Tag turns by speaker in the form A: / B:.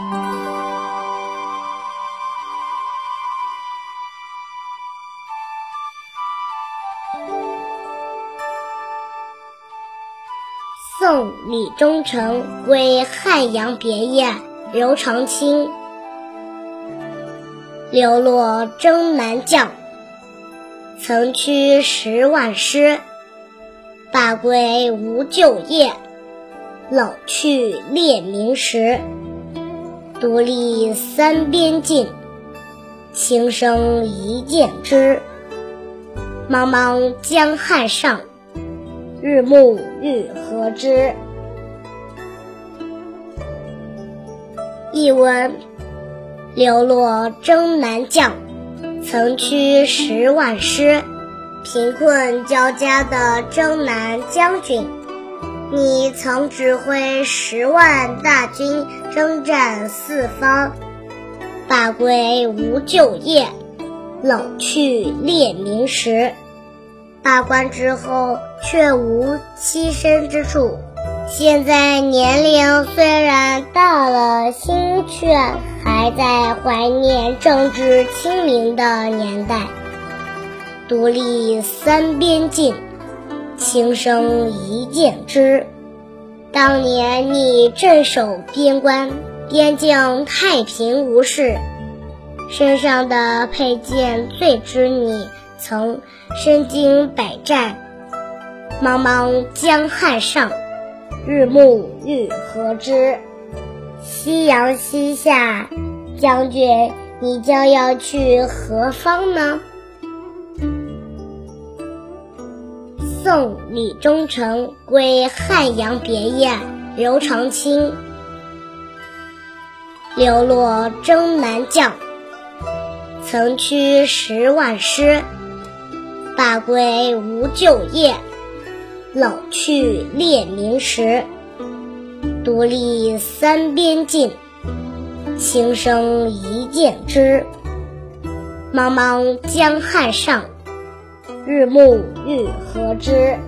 A: 送李中丞归汉阳别业，刘长卿。流落征南将，曾驱十万师。罢归无旧业，老去列名时。独立三边尽，轻声一剑知。茫茫江汉上。日暮欲何之？译文：流落征南将，曾驱十万师。贫困交加的征南将军，你曾指挥十万大军征战四方，罢归无旧业，老去列名时。罢官之后，却无栖身之处。现在年龄虽然大了，心却还在怀念政治清明的年代。独立三边境，轻声一剑知。当年你镇守边关，边境太平无事，身上的佩剑最知你。曾身经百战，茫茫江汉上，日暮欲何之？夕阳西下，将军，你将要去何方呢？送李忠诚归汉阳别业，刘长卿。流落征南将，曾驱十万师。罢归无旧业，老去列名时。独立三边尽，轻声一剑知。茫茫江汉上，日暮欲何之？